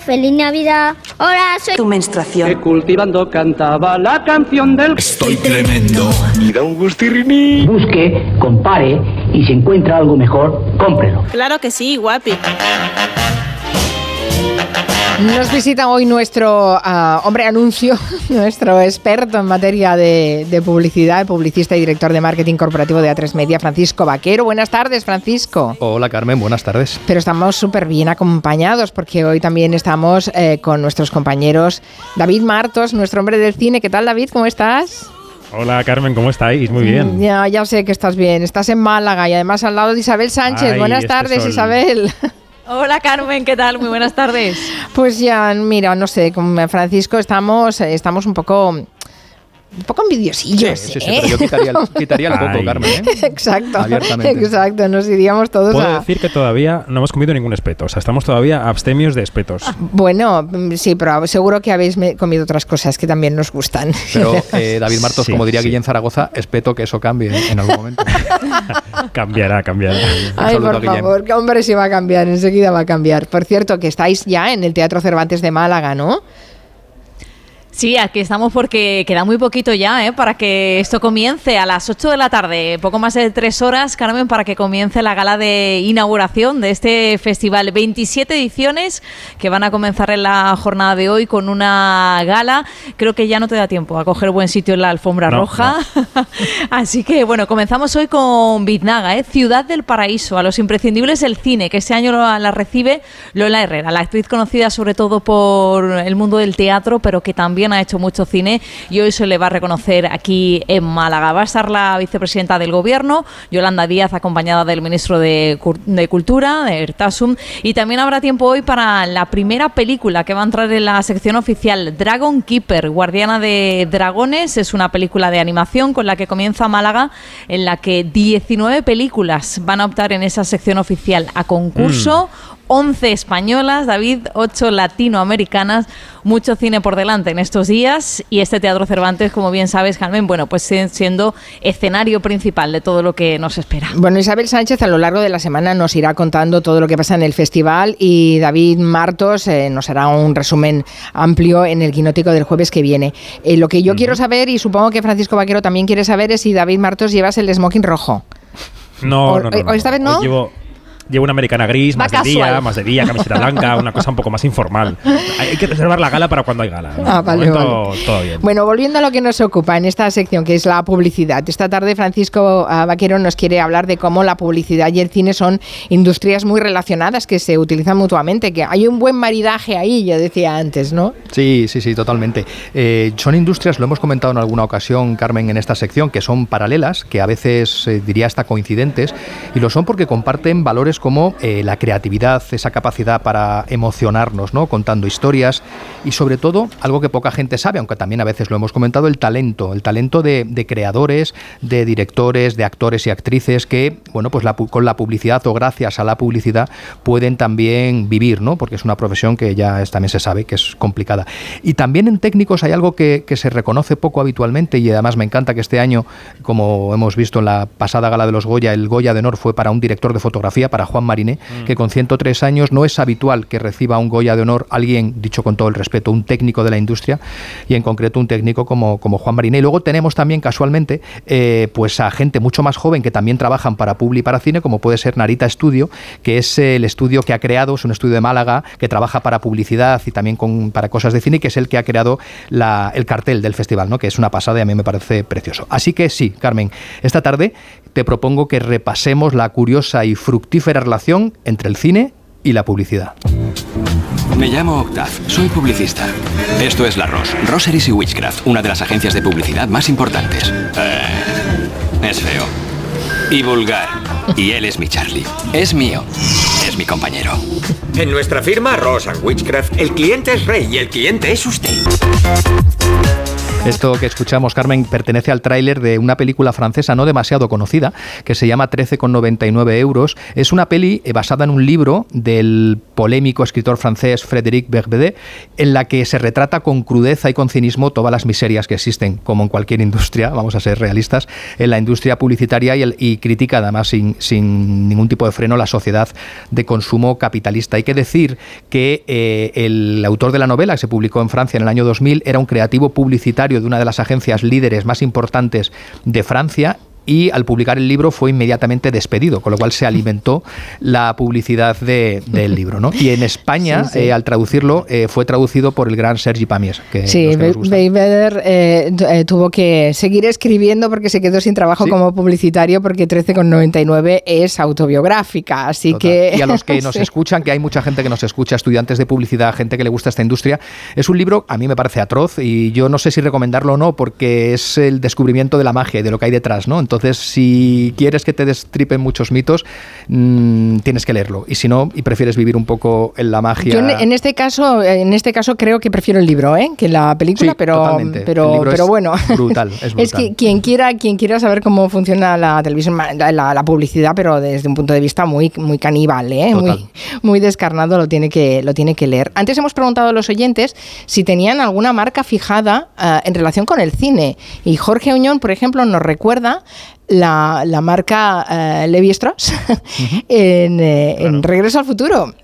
feliz Navidad. Hola, soy Tu menstruación. que cultivando cantaba la canción del... Estoy tremendo. Y da un gustirriní. busque, compare y si encuentra algo mejor, cómprelo. Claro que sí, guapi. Nos visita hoy nuestro ah, hombre anuncio, nuestro experto en materia de, de publicidad, publicista y director de marketing corporativo de A3 Media, Francisco Vaquero. Buenas tardes, Francisco. Hola Carmen, buenas tardes. Pero estamos súper bien acompañados porque hoy también estamos eh, con nuestros compañeros David Martos, nuestro hombre del cine. ¿Qué tal, David? ¿Cómo estás? Hola Carmen, ¿cómo estáis? Muy bien. Ya, ya sé que estás bien. Estás en Málaga y además al lado de Isabel Sánchez. Ay, Buenas este tardes, sol. Isabel. Hola Carmen, ¿qué tal? Muy buenas tardes. Pues ya, mira, no sé, con Francisco estamos, eh, estamos un poco, un poco envidiosillos. Sí, sí, sí, ¿eh? pero yo quitaría el, quitaría el coco, Ay. Carmen. ¿eh? Exacto, Abiertamente. exacto, nos iríamos todos Puedo a... decir que todavía no hemos comido ningún espeto. O sea, estamos todavía abstemios de espetos. Bueno, mm, sí, pero seguro que habéis comido otras cosas que también nos gustan. Pero eh, David Martos, Sí, como diría sí. Guillén Zaragoza, espeto que eso cambie en algún momento. cambiará, cambiará. Ay, por favor, que hombre, sí va a cambiar, enseguida va a cambiar. Por cierto, que estáis ya en el Teatro Cervantes de Málaga, ¿no? Sí, aquí estamos porque queda muy poquito ya ¿eh? para que esto comience a las 8 de la tarde, poco más de tres horas, Carmen, para que comience la gala de inauguración de este festival. 27 ediciones que van a comenzar en la jornada de hoy con una gala. Creo que ya no te da tiempo a coger buen sitio en la alfombra No, roja. Así que bueno, comenzamos hoy con Biznaga, ¿eh? Ciudad del Paraíso, a los imprescindibles del cine, que este año la recibe Lola Herrera, la actriz conocida sobre todo por el mundo del teatro, pero que también ha hecho mucho cine y hoy se le va a reconocer aquí en Málaga. Va a estar la vicepresidenta del gobierno, Yolanda Díaz, acompañada del ministro de, Cultura, de Ertasum, y también habrá tiempo hoy para la primera película que va a entrar en la sección oficial, Dragon Keeper, Guardiana de Dragones, es una película de animación con la que comienza Málaga, en la que 19 películas van a optar en esa sección oficial a concurso. 11 españolas, David, 8 latinoamericanas, mucho cine por delante en estos días y este Teatro Cervantes, como bien sabes, Carmen, bueno, pues si- siendo escenario principal de todo lo que nos espera. Bueno, Isabel Sánchez a lo largo de la semana nos irá contando todo lo que pasa en el festival y David Martos eh, nos hará un resumen amplio en el quinótico del jueves que viene. Eh, lo que yo quiero saber, y supongo que Francisco Vaquero también quiere saber, es si David Martos llevas el smoking rojo. No, O- no, no, no, esta vez no. Hoy Llevo, llevo una americana gris, Va más de día, más de día, camiseta blanca, una cosa un poco más informal. Hay que reservar la gala para cuando hay gala. Ah, De vale, momento, vale. Todo bien. Bueno, volviendo a lo que nos ocupa en esta sección, que es la publicidad. Esta tarde Francisco ah, Vaquero nos quiere hablar de cómo la publicidad y el cine son industrias muy relacionadas, que se utilizan mutuamente, que hay un buen maridaje ahí, yo decía antes, ¿no? Sí, sí, sí, totalmente. Eh, son industrias, lo hemos comentado en alguna ocasión, Carmen, en esta sección, que son paralelas, que a veces eh, diría hasta coincidentes, y lo son porque comparten valores como eh, la creatividad, esa capacidad para emocionarnos, ¿no? Contando historias, y sobre todo, algo que poca gente sabe, aunque también a veces lo hemos comentado, el talento, el talento de, creadores, de directores, de actores y actrices que, bueno, pues con la publicidad o gracias a la publicidad pueden también vivir, ¿no? Porque es una profesión que ya también se sabe que es complicada. Y también en técnicos hay algo que, que se reconoce poco habitualmente y además me encanta que este año, como hemos visto en la pasada gala de los Goya, el Goya de Honor fue para un director de fotografía, para Juan Mariné, que con 103 años no es habitual que reciba un Goya de Honor alguien, dicho con todo el respeto, un técnico de la industria y en concreto un técnico como, como Juan Mariné. Y luego tenemos también casualmente eh, pues a gente mucho más joven que también trabajan para Publi y para cine, como puede ser Narita Studio, que es el estudio que ha creado, es un estudio de Málaga que trabaja para publicidad y también con, para cosas de cine, que es el que ha creado la- el cartel del festival, ¿no? que es una pasada y a mí me parece precioso. Así que sí, Carmen, esta tarde te propongo que repasemos la curiosa y fructífera relación entre el cine y la publicidad. Me llamo Octav, soy publicista. Esto es La Ross, Roseries y Witchcraft, una de las agencias de publicidad más importantes. Eh, es feo. Y vulgar. Y él es mi Charlie. Es mío. Es mi compañero. En nuestra firma Ross and Witchcraft, el cliente es rey y el cliente es usted. Esto que escuchamos, Carmen, pertenece al tráiler de una película francesa no demasiado conocida, que se llama 13,99 euros. Es una peli eh, basada en un libro del polémico escritor francés Frédéric Berbede, en la que se retrata con crudeza y con cinismo todas las miserias que existen, como en cualquier industria, vamos a ser realistas, en la industria publicitaria y, el- y critica además sin, sin ningún tipo de freno la sociedad de consumo capitalista. Hay que decir que eh, el autor de la novela, que se publicó en Francia en el año 2000, era un creativo publicitario de una de las agencias líderes más importantes de Francia y al publicar el libro fue inmediatamente despedido, con lo cual se alimentó la publicidad de- del libro. ¿no? Y en España, Sí, sí. eh, al traducirlo, eh, fue traducido por el gran Sergi Pamiers. Que Sí. Beiber eh, tu- tuvo que seguir escribiendo porque se quedó sin trabajo Sí. como publicitario porque 13,99 es autobiográfica, así Total. que... Y a los que nos escuchan, que hay mucha gente que nos escucha, estudiantes de publicidad, gente que le gusta esta industria, es un libro, a mí me parece atroz y yo no sé si recomendarlo o no, porque es el descubrimiento de la magia y de lo que hay detrás, ¿no? Entonces, si quieres que te destripen muchos mitos, mm, tienes que leerlo. Y si no, y prefieres vivir un poco en la magia. Yo en, este caso, en este caso creo que prefiero el libro, ¿eh? que la película, Sí, pero, totalmente. Pero, pero es bueno, brutal, es brutal. que quien quiera, quien quiera saber cómo funciona la televisión, la, la- la publicidad, pero desde un punto de vista muy, muy caníbal, ¿eh? Muy descarnado, lo tiene que, lo tiene que leer. Antes hemos preguntado a los oyentes si tenían alguna marca fijada eh, en relación con el cine. Y Jorge Uñón, por ejemplo, nos recuerda la, la marca eh, Levi Strauss en, eh, en Regreso al Futuro.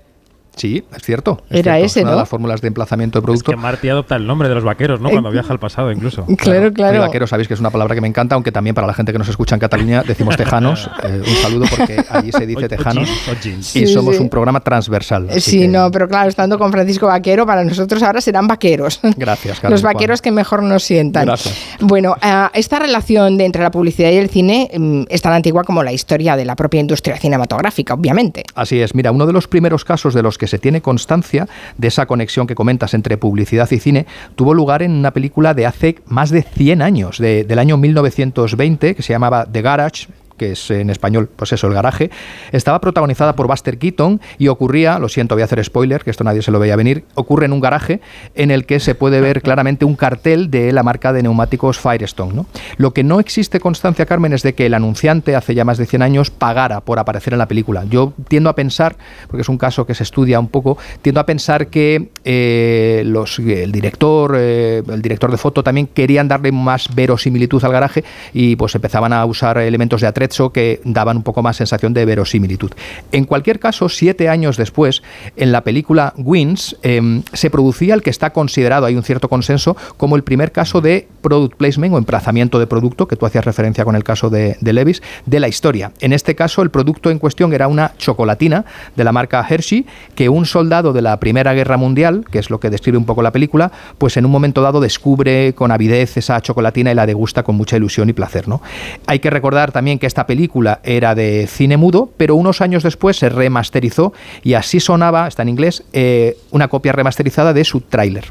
Sí, es cierto. es Era cierto. ese, Es una ¿no? de las fórmulas de emplazamiento de Es producto. que Marty adopta el nombre de los vaqueros, ¿no? Cuando viaja al pasado, incluso. Claro, claro. Mi vaquero, sabéis que es una palabra que me encanta, aunque también para la gente que nos escucha en Cataluña decimos tejanos. Eh, un saludo porque allí se dice o tejanos. jeans, o jeans. Y Sí, somos sí. un programa transversal. Sí, que- no, pero claro, estando con Francisco Vaquero, para nosotros ahora serán vaqueros. Gracias, Carmen Los vaqueros Juan. que mejor nos sientan. Gracias. Bueno, eh, esta relación de entre la publicidad y el cine mm, es tan antigua como la historia de la propia industria cinematográfica, obviamente. Así es, mira, uno de los primeros casos de los que se tiene constancia de esa conexión que comentas entre publicidad y cine tuvo lugar en una película de hace más de 100 años, de- del año 1920, que se llamaba The Garage que es en español, pues eso, el garaje, estaba protagonizada por Buster Keaton y ocurría, lo siento, voy a hacer spoiler, que esto nadie se lo veía venir, ocurre en un garaje en el que se puede ver claramente un cartel de la marca de neumáticos Firestone. ¿no? Lo que no existe constancia, Carmen, es de que el anunciante hace ya más de 100 años pagara por aparecer en la película. Yo tiendo a pensar, porque es un caso que se estudia un poco, tiendo a pensar que eh, los, el director, eh, el director de foto también querían darle más verosimilitud al garaje y pues empezaban a usar elementos de que daban un poco más sensación de verosimilitud. En cualquier caso, siete años después, en la película Wins, eh, se producía el que está considerado, hay un cierto consenso, como el primer caso de product placement o emplazamiento de producto, que tú hacías referencia con el caso de, de Levis, de la historia. En este caso, el producto en cuestión era una chocolatina de la marca Hershey, que un soldado de la Primera Guerra Mundial, que es lo que describe un poco la película, pues en un momento dado descubre con avidez esa chocolatina y la degusta con mucha ilusión y placer. ¿no? Hay que recordar también que esta película era de cine mudo, pero unos años después se remasterizó y así sonaba, está en inglés, eh, una copia remasterizada de su tráiler.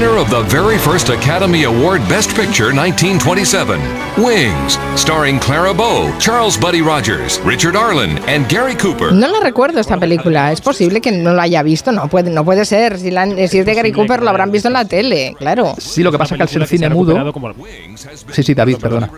Winner of the very first Academy Award Best Picture 1927, Wings, starring Clara Bow, Charles Buddy Rogers, Richard Arlen, and Gary Cooper. No la recuerdo esta película. Es posible que no la haya visto. No puede, no puede ser. Si, la si es de Gary Cooper, lo habrán visto en la tele. Claro. Sí, lo que pasa es que al ser cine mudo... Sí, sí, David, perdona.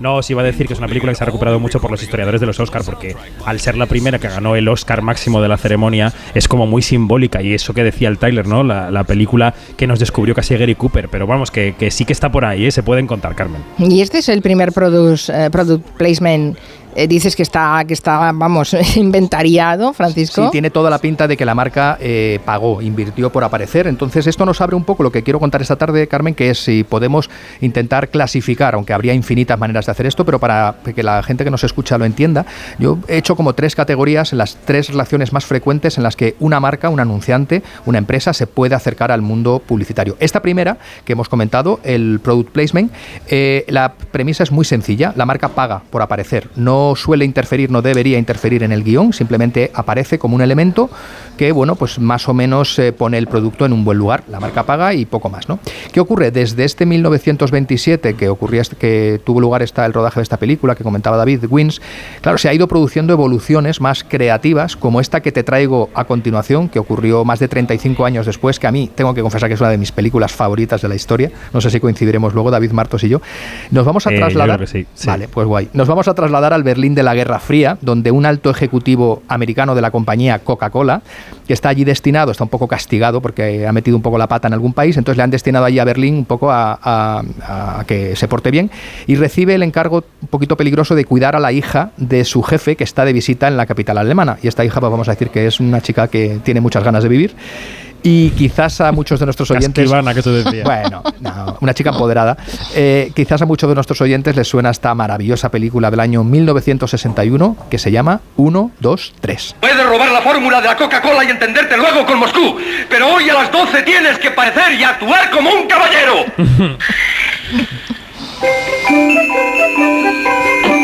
No, os iba a decir que es una película que se ha recuperado mucho por los historiadores de los Oscar, porque al ser la primera que ganó el Oscar máximo de la ceremonia, es como muy simbólica. Y eso que decía el Tyler, ¿no? La, la película que nos descubrió casi Gary Cooper. Pero vamos, que, sí que está por ahí, ¿eh? se pueden contar, Carmen. Y este es el primer eh, product placement. Eh, dices que está, que está, vamos, inventariado, Francisco. Sí, tiene toda la pinta de que la marca eh, pagó, invirtió por aparecer. Entonces, esto nos abre un poco lo que quiero contar esta tarde, Carmen, que es si podemos intentar clasificar, aunque habría infinitas maneras de hacer esto, pero para que la gente que nos escucha lo entienda, yo he hecho como tres categorías, las tres relaciones más frecuentes en las que una marca, un anunciante, una empresa se puede acercar al mundo publicitario. Esta primera, que hemos comentado, el product placement, eh, la premisa es muy sencilla. La marca paga por aparecer. No no suele interferir, no debería interferir en el guion, simplemente aparece como un elemento que, bueno, pues más o menos eh, pone el producto en un buen lugar, la marca paga y poco más, ¿no? ¿Qué ocurre? Desde este 1927 que ocurría, que tuvo lugar esta, el rodaje de esta película que comentaba David Wins, claro, se ha ido produciendo evoluciones más creativas, como esta que te traigo a continuación, que ocurrió más de 35 años después, que a mí tengo que confesar que es una de mis películas favoritas de la historia. No sé si coincidiremos luego, David Martos y yo. Nos vamos a Eh, yo trasladar. creo que sí, sí. Vale, pues guay. Nos vamos a trasladar al Berlín de la Guerra Fría, donde un alto ejecutivo americano de la compañía Coca-Cola, que está allí destinado, está un poco castigado porque ha metido un poco la pata en algún país, entonces le han destinado allí a Berlín un poco a, a- que se porte bien y recibe el encargo un poquito peligroso de cuidar a la hija de su jefe que está de visita en la capital alemana. Y esta hija, pues vamos a decir que es una chica que tiene muchas ganas de vivir. Y quizás a muchos de nuestros oyentes. Casquivana, que tú decías. Bueno, no, una chica empoderada. Eh, quizás a muchos de nuestros oyentes les suena esta maravillosa película del año 1961 que se llama 1, 2, 3. Puedes robar la fórmula de la Coca-Cola y entenderte luego con Moscú, pero hoy a las 12 tienes que parecer y actuar como un caballero.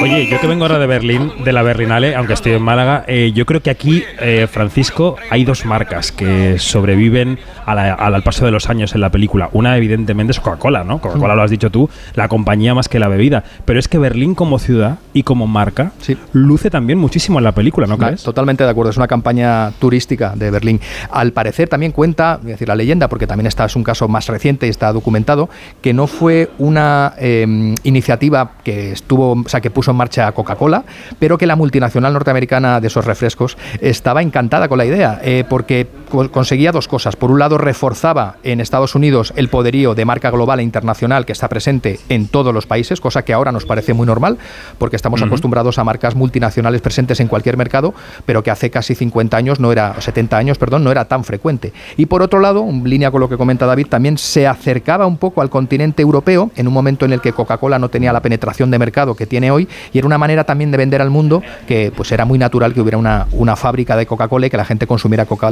Oye, yo que vengo ahora de Berlín, de la Berlinale, aunque estoy en Málaga, eh, yo creo que aquí, eh, Francisco, hay dos marcas que sobreviven a la- al, al paso de los años en la película. Una, evidentemente, es Coca-Cola, ¿no? Coca-Cola lo has dicho tú, la compañía más que la bebida. Pero es que Berlín como ciudad y como marca Sí. luce también muchísimo en la película, ¿no crees? Totalmente de acuerdo, es una campaña turística de Berlín. Al parecer también cuenta, voy a decir la leyenda, porque también esta es un caso más reciente y está documentado, que no fue una eh, iniciativa que estuvo, o sea, que puso en marcha Coca-Cola, pero que la multinacional norteamericana de esos refrescos estaba encantada con la idea, eh, porque conseguía dos cosas. Por un lado, reforzaba en Estados Unidos el poderío de marca global e internacional que está presente en todos los países, cosa que ahora nos parece muy normal, porque estamos acostumbrados a marcas multinacionales presentes en cualquier mercado, pero que hace casi 50 años no era, o 70 años, perdón, no era tan frecuente. Y por otro lado, en línea con lo que comenta David, también se acercaba un poco al continente europeo en un momento en el que Coca-Cola no tenía la penetración de mercado que tiene hoy y era una manera también de vender al mundo que pues era muy natural que hubiera una, una fábrica de Coca-Cola y que la gente consumiera Coca-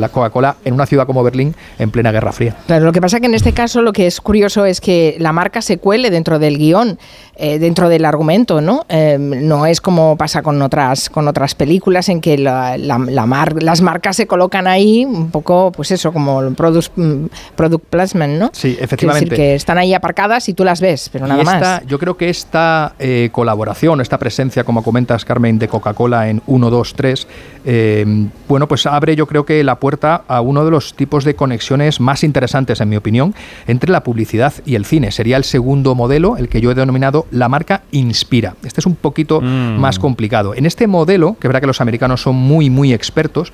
En una ciudad como Berlín en plena Guerra Fría. Claro, lo que pasa que en este caso lo que es curioso es que la marca se cuele dentro del guion, eh, dentro del argumento, ¿no? Eh, no es como pasa con otras con otras películas en que la- la- la mar- las marcas se colocan ahí un poco, pues eso, como el product, mm, product placement, ¿no? Sí, efectivamente. decir que están ahí aparcadas y tú las ves, pero nada Y esta- más. Yo creo que esta eh, colaboración, esta presencia, como comentas, Carmen, de Coca-Cola en 1, 2, 3, eh, bueno, pues abre yo creo que la puerta a uno de los tipos de conexiones más interesantes, en mi opinión, entre la publicidad y el cine. Sería el segundo modelo, el que yo he denominado la marca Inspira. Este es un poquito Mm. más complicado. En este modelo, que es verdad que los americanos son muy, muy expertos,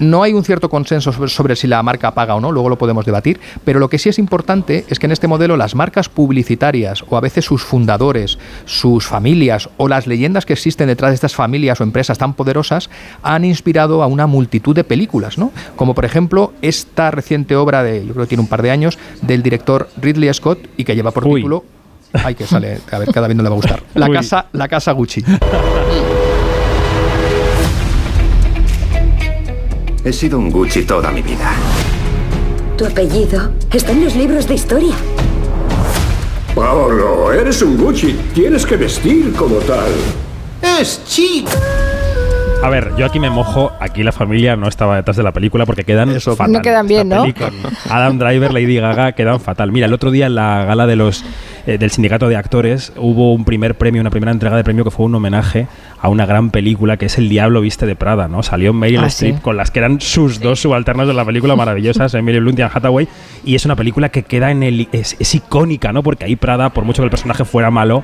no hay un cierto consenso sobre, sobre si la marca paga o no, luego lo podemos debatir, pero lo que sí es importante es que en este modelo las marcas publicitarias o a veces sus fundadores, sus familias o las leyendas que existen detrás de estas familias o empresas tan poderosas han inspirado a una multitud de películas, ¿no? Como por ejemplo esta reciente obra de, yo creo que tiene un par de años, del director Ridley Scott y que lleva por Uy. título... Ay, que sale, a ver, cada vez no le va a gustar. La Uy. casa, la casa Gucci. He sido un Gucci toda mi vida. Tu apellido está en los libros de historia. Paolo, eres un Gucci. Tienes que vestir como tal. Es chic. A ver, yo aquí me mojo, aquí la familia no estaba detrás de la película porque quedan fatal. No quedan bien, ¿no? Adam Driver, Lady Gaga quedan fatal. Mira, el otro día en la gala de los eh, del sindicato de actores hubo un primer premio, una primera entrega de premio que fue un homenaje a una gran película que es El Diablo viste de Prada, ¿no? Salió Meryl Ah, Streep sí. con las que eran sus dos subalternas de la película maravillosas, Emily Blunt y Anne Hathaway, y es una película que queda en el es, es icónica, ¿no? Porque ahí Prada, por mucho que el personaje fuera malo,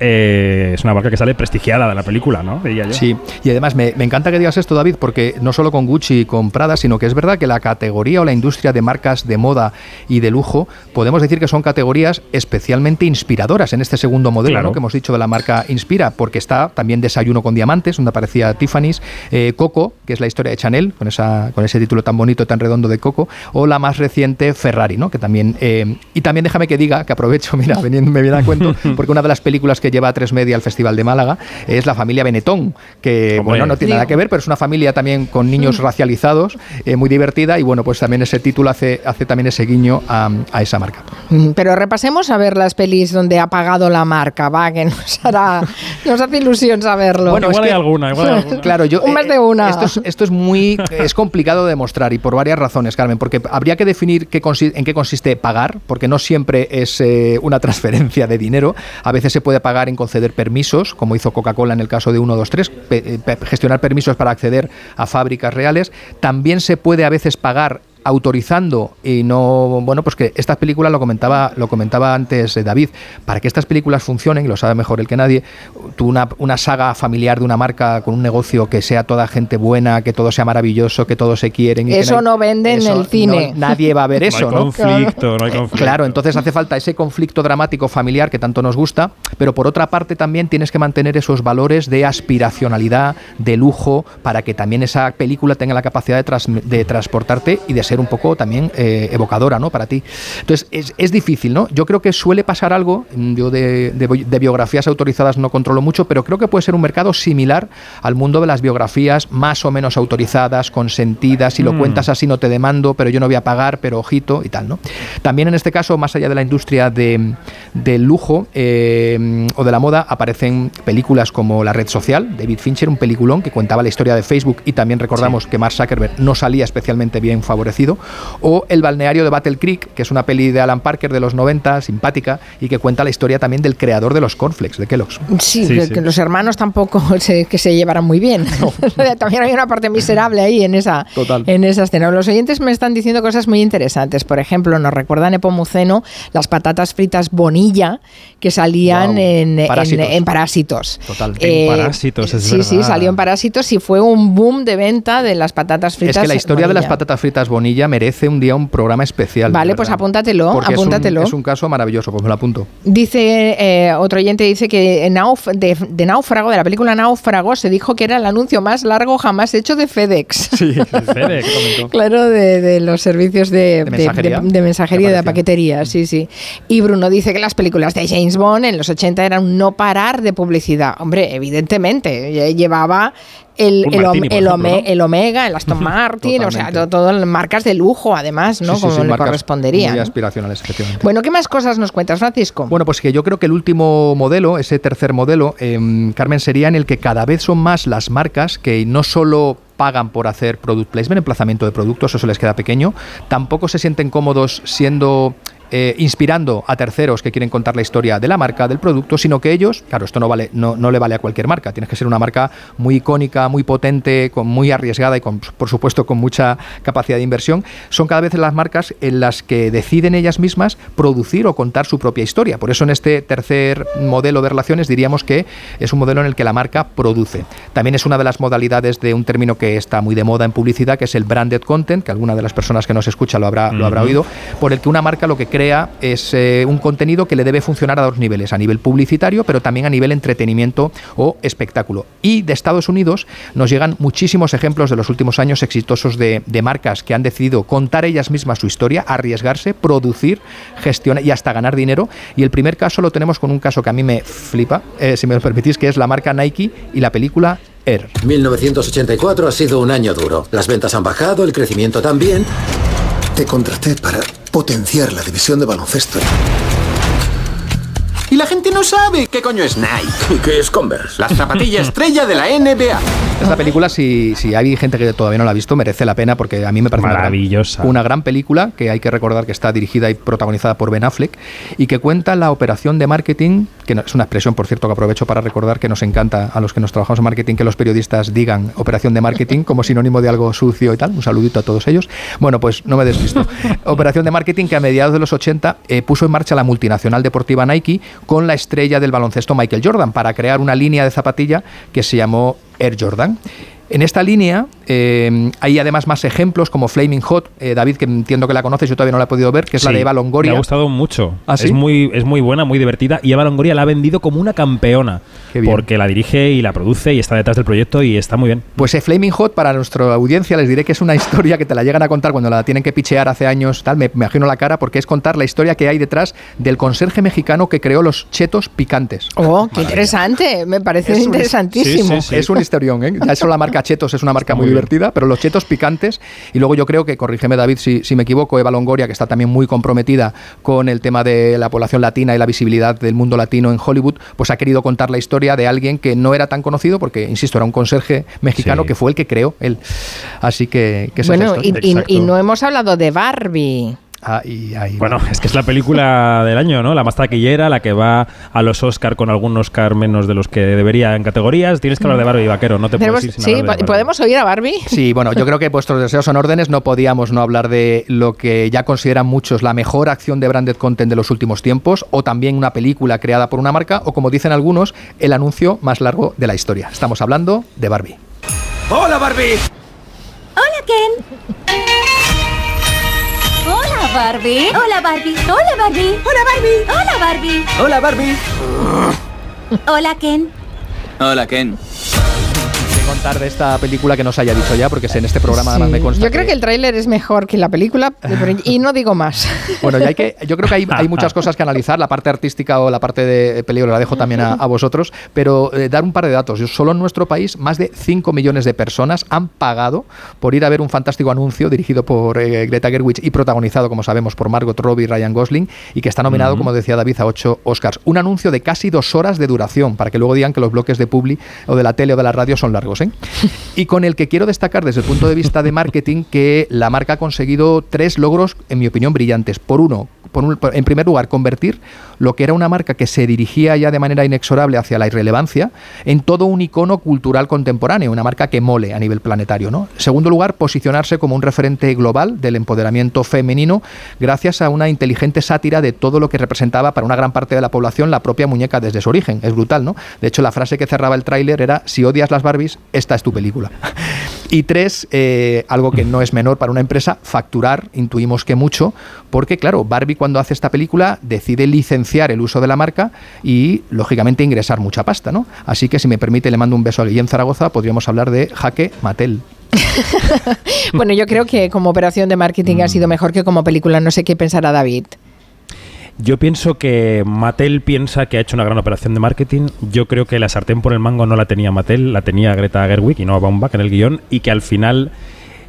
eh, es una marca que sale prestigiada de la película, ¿no? Diría yo. Sí, y además me, me encanta que digas esto, David, porque no solo con Gucci y con Prada, sino que es verdad que la categoría o la industria de marcas de moda y de lujo, podemos decir que son categorías especialmente inspiradoras en este segundo modelo Claro. ¿no? que hemos dicho de la marca Inspira, porque está también Desayuno con Diamantes, donde aparecía Tiffany's, eh, Coco, que es la historia de Chanel, con, esa, con ese título tan bonito, tan redondo de Coco, o la más reciente Ferrari, ¿no? Que también, eh, y también déjame que diga, que aprovecho, mira, me viene a cuento, porque una de las películas que lleva a tres media al Festival de Málaga es La familia Benetón, que bueno, no tiene nada que ver, pero es una familia también con niños racializados, eh, muy divertida, y bueno, pues también ese título hace, hace también ese guiño a, a esa marca. Mm, Pero repasemos a ver las pelis donde ha pagado la marca, va, que nos hará, nos hace ilusión saberlo. Bueno, igual hay alguna, igual hay alguna. Claro, yo, Un más eh, de una. Esto es, esto es muy es complicado de demostrar y por varias razones, Carmen, porque habría que definir qué en qué consiste pagar, porque no siempre es eh, una transferencia de dinero. A veces se puede pagar en conceder permisos, como hizo Coca-Cola en el caso de 123, pe- eh, gestionar permisos para acceder a fábricas reales. También se puede a veces pagar autorizando y no bueno pues que estas películas lo comentaba lo comentaba antes eh, David para que estas películas funcionen y lo sabe mejor el que nadie tú una, una saga familiar de una marca con un negocio que sea toda gente buena que todo sea maravilloso que todos se quieren y que Eso no vende en el cine. no- nadie va a ver No hay eso no conflicto, no hay conflicto. Claro, entonces hace falta ese conflicto dramático familiar que tanto nos gusta, pero por otra parte también tienes que mantener esos valores de aspiracionalidad, de lujo, para que también esa película tenga la capacidad de, tras- de transportarte y de ser un poco también eh, evocadora, ¿no? Para ti. Entonces es, es difícil, ¿no? Yo creo que suele pasar algo, yo de, de biografías autorizadas no controlo mucho, pero creo que puede ser un mercado similar al mundo de las biografías más o menos autorizadas, consentidas, si lo Mm. cuentas así no te demando, pero yo no voy a pagar, pero ojito y tal, ¿no? También en este caso, más allá de la industria de, del lujo eh, o de la moda, aparecen películas como La Red Social, David Fincher, un peliculón que contaba la historia de Facebook y también recordamos que Mark Zuckerberg no salía especialmente bien favorecido, o El balneario de Battle Creek, que es una peli de Alan Parker de los 90, simpática, y que cuenta la historia también del creador de los cornflakes, de Kellogg's. Sí, Sí, que, sí. que los hermanos tampoco se, que se llevaran muy bien. También hay una parte miserable ahí en esa, Total. en esa escena. Los oyentes me están diciendo cosas muy interesantes. Por ejemplo, nos recuerdan Epomuceno las patatas fritas Bonilla que salían en, en- Parásitos. en Parásitos. Total. En Parásitos, es Sí, sí, verdad. salió en Parásitos y fue un boom de venta de las patatas fritas. Es que la historia de las patatas fritas Bonilla merece un día un programa especial. Vale, de pues apúntatelo, Porque es un- apúntatelo. Es un, caso maravilloso, pues me lo apunto. Dice eh, otro oyente dice que Nauf- de, de Náufrago, de la película Náufrago, se dijo que era el anuncio más largo jamás hecho de FedEx. Sí, FedEx. Claro, de, de los servicios de, De mensajería. de- de mensajería, de paquetería, sí, sí. Y Bruno dice que las películas de James Bond en los 80 eran un no parar de publicidad. Hombre, evidentemente, lle- llevaba el, el, Martini, el ejemplo, Ome- ¿no? el Omega, el Aston Martin, o sea, Totalmente. to- todas marcas de lujo, además, ¿no? Sí, Como sí, le correspondería. Muy ¿no? aspiracionales, efectivamente. Bueno, ¿qué más cosas nos cuentas, Francisco? Bueno, pues que yo creo que el último modelo, ese tercer modelo, em, Carmen, sería en el que cada vez son más las marcas que no solo pagan por hacer product placement, emplazamiento de productos, eso les queda pequeño, tampoco se sienten cómodos siendo eh, inspirando a terceros que quieren contar la historia de la marca, del producto, sino que ellos, claro, esto no vale, no, no le vale a cualquier marca, tienes que ser una marca muy icónica, muy potente, con muy arriesgada y con, por supuesto con mucha capacidad de inversión. Son cada vez las marcas en las que deciden ellas mismas producir o contar su propia historia. Por eso en este tercer modelo de relaciones diríamos que es un modelo en el que la marca produce. También es una de las modalidades de un término que está muy de moda en publicidad, que es el branded content, que alguna de las personas que nos escucha lo habrá, lo habrá oído, por el que una marca lo que crea es eh, un contenido que le debe funcionar a dos niveles, a nivel publicitario, pero también a nivel entretenimiento o espectáculo. Y de Estados Unidos nos llegan muchísimos ejemplos de los últimos años exitosos de, marcas que han decidido contar ellas mismas su historia, arriesgarse, producir, gestionar y hasta ganar dinero. Y el primer caso lo tenemos con un caso que a mí me flipa, eh, si me lo permitís, que es la marca Nike y la película Air. 1984 ha sido un año duro. Las ventas han bajado, el crecimiento también. Te contraté para potenciar la división de baloncesto. Y la gente no sabe qué coño es Nike. ¿Y qué es Converse? La zapatilla estrella de la NBA. Esta película, si, si hay gente que todavía no la ha visto, merece la pena porque a mí me parece una gran- Maravillosa. Una gran, película que hay que recordar que está dirigida y protagonizada por Ben Affleck y que cuenta la operación de marketing, que es una expresión, por cierto, que aprovecho para recordar que nos encanta a los que nos trabajamos en marketing que los periodistas digan operación de marketing como sinónimo de algo sucio y tal. Un saludito a todos ellos. Bueno, pues no me despisto. operación de marketing que a mediados de los 80 eh, puso en marcha la multinacional deportiva Nike con la estrella del baloncesto Michael Jordan para crear una línea de zapatilla que se llamó Air Jordan. En esta línea Eh, hay además más ejemplos como Flaming Hot, eh, David, que entiendo que la conoces, yo todavía no la he podido ver, que es la de Eva Longoria. Me ha gustado mucho. ¿Ah, es, muy, es muy buena, muy divertida. Y Eva Longoria la ha vendido como una campeona. Qué bien. Porque la dirige y la produce y está detrás del proyecto y está muy bien. Pues eh, Flaming Hot, para nuestra audiencia, les diré que es una historia que te la llegan a contar cuando la tienen que pichear hace años, tal, me, me imagino la cara, porque es contar la historia que hay detrás del conserje mexicano que creó los chetos picantes. Oh, qué interesante. Me parece Es un- interesantísimo. Es un historión, ¿eh? Ya eso la marca Chetos es una marca muy, divertida, pero los chetos picantes, y luego yo creo que, corrígeme David si, si me equivoco, Eva Longoria, que está también muy comprometida con el tema de la población latina y la visibilidad del mundo latino en Hollywood, pues ha querido contar la historia de alguien que no era tan conocido, porque, insisto, era un conserje mexicano Sí. que fue el que creó él. Así que, que Bueno, y, y- y no hemos hablado de Barbie. Ahí, ahí. Bueno, es que es la película del año, ¿no? La más taquillera, la que va a los Oscar con algún Oscar menos de los que debería en categorías. Tienes que hablar de Barbie, vaquero, no te puedes ir sin sí, hablar de Barbie. ¿podemos oír a Barbie? Sí, bueno, yo creo que vuestros deseos son órdenes. No podíamos no hablar de lo que ya consideran muchos la mejor acción de branded content de los últimos tiempos, o también una película creada por una marca, o como dicen algunos, el anuncio más largo de la historia. Estamos hablando de Barbie. ¡Hola, Barbie! Hola, Ken. Hola, Barbie. Hola, Barbie. Hola, Barbie. Hola, Barbie. Hola, Barbie. ¡Hola, Barbie! Hola, Ken. Hola, Ken. Contar de esta película que no se haya dicho ya, porque en este programa además me Sí. consta Yo creo que el tráiler es mejor que la película y no digo más. Bueno, ya hay que, yo creo que hay, hay muchas cosas que analizar, la parte artística o la parte de peligro la dejo también a, a vosotros, pero eh, dar un par de datos. Yo- Solo en nuestro país más de 5 millones de personas han pagado por ir a ver un fantástico anuncio dirigido por eh, Greta Gerwig y protagonizado, como sabemos, por Margot Robbie y Ryan Gosling y que está nominado, como decía David, a 8 Oscars. Un anuncio de casi dos horas de duración, para que luego digan que los bloques de Publi o de la tele o de la radio son largos. ¿Eh? y con el que quiero destacar desde el punto de vista de marketing que la marca ha conseguido tres logros, en mi opinión, brillantes. Por uno, en primer lugar, convertir lo que era una marca que se dirigía ya de manera inexorable hacia la irrelevancia en todo un icono cultural contemporáneo, una marca que mole a nivel planetario. ¿no? En segundo lugar, posicionarse como un referente global del empoderamiento femenino gracias a una inteligente sátira de todo lo que representaba para una gran parte de la población la propia muñeca desde su origen. Es brutal, ¿no? De hecho, la frase que cerraba el tráiler era, si odias las Barbies, esta es tu película. Y tres, eh, algo que no es menor para una empresa, facturar, intuimos que mucho, porque claro, Barbie cuando hace esta película decide licenciar el uso de la marca y, lógicamente, ingresar mucha pasta, ¿no? Así que, si me permite, le mando un beso a Guillén Zaragoza, podríamos hablar de Jaque Mattel. Bueno, yo creo que como operación de marketing ha sido mejor que como película. No sé qué pensará David. Yo pienso que Mattel piensa que ha hecho una gran operación de marketing. Yo creo que la sartén por el mango no la tenía Mattel, la tenía Greta Gerwig y no Baumbach en el guion. Y que al final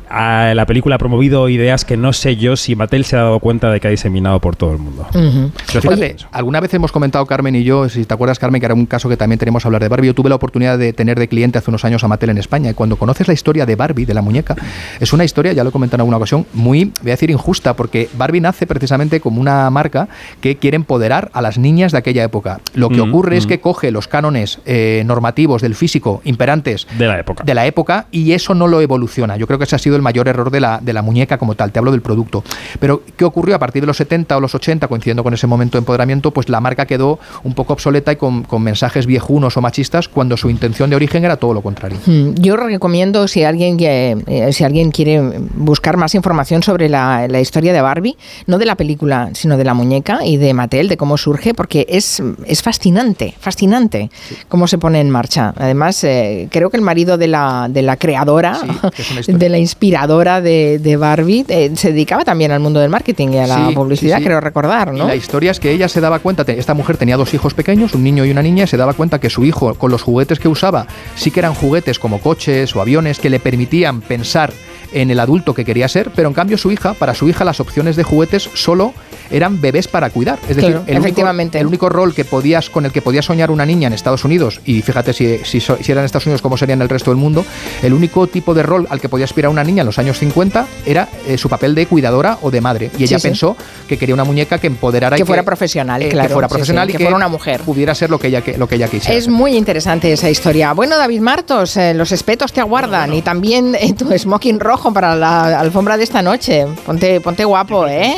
la película ha promovido ideas que no sé yo si Mattel se ha dado cuenta de que ha diseminado por todo el mundo. Pero fíjate, alguna vez hemos comentado Carmen y yo, si te acuerdas Carmen, que era un caso que también tenemos que hablar de Barbie, yo tuve la oportunidad de tener de cliente hace unos años a Mattel en España y cuando conoces la historia de Barbie, de la muñeca, es una historia, ya lo he comentado en alguna ocasión, muy, voy a decir injusta, porque Barbie nace precisamente como una marca que quiere empoderar a las niñas de aquella época. Lo que ocurre es que coge los cánones eh, normativos del físico imperantes De la época. de la época y eso no lo evoluciona. Yo creo que ese ha sido el mayor error de la, de la muñeca como tal, te hablo del producto. Pero, ¿qué ocurrió a partir de los 70 o los 80, coincidiendo con ese momento de empoderamiento? Pues la marca quedó un poco obsoleta y con, con mensajes viejunos o machistas cuando su intención de origen era todo lo contrario. Hmm, Yo recomiendo si alguien eh, si alguien quiere buscar más información sobre la, la historia de Barbie, no de la película, sino de la muñeca y de Mattel, de cómo surge, porque es, es fascinante, fascinante cómo se pone en marcha. Además, eh, creo que el marido de la, de la creadora, historia. de la inspiradora de, de Barbie, eh, se dedicaba también al mundo del marketing y a la Sí, publicidad, sí, sí. creo recordar, Y ¿no? la historia es que ella se daba cuenta, esta mujer tenía dos hijos pequeños, un niño y una niña, y se daba cuenta que su hijo, con los juguetes que usaba, sí que eran juguetes como coches o aviones que le permitían pensar en el adulto que quería ser, pero en cambio su hija, para su hija las opciones de juguetes solo eran bebés para cuidar. Es decir, Claro, el, único, el único rol que podías, con el que podía soñar una niña en Estados Unidos, y fíjate si, si, si era en Estados Unidos como sería en el resto del mundo, el único tipo de rol al que podía aspirar una niña en los años 50 era eh, su papel de cuidadora o de madre. Y ella Sí, sí. pensó que quería una muñeca que empoderara y Que fuera profesional, eh, claro, Que fuera profesional sí, y que fuera una mujer. Pudiera ser lo que ella, que- lo que ella quisiera. Es muy interesante esa historia. Bueno, David Martos, eh, los espetos te aguardan y también tu smoking rojo. Rojo para la alfombra de esta noche. Ponte, ponte guapo, ¿eh?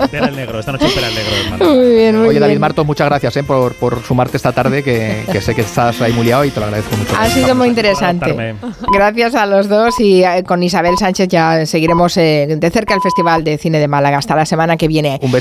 Espera el negro, esta noche espera el negro, hermano. Muy bien, muy Oye, David bien. Marto, muchas gracias eh, por, por sumarte esta tarde, que, que sé que estás ahí muy liado y te lo agradezco mucho. Ha sido muy interesante. Gracias a los dos y eh, con Isabel Sánchez ya seguiremos eh, de cerca el Festival de Cine de Málaga hasta la semana que viene. Un beso.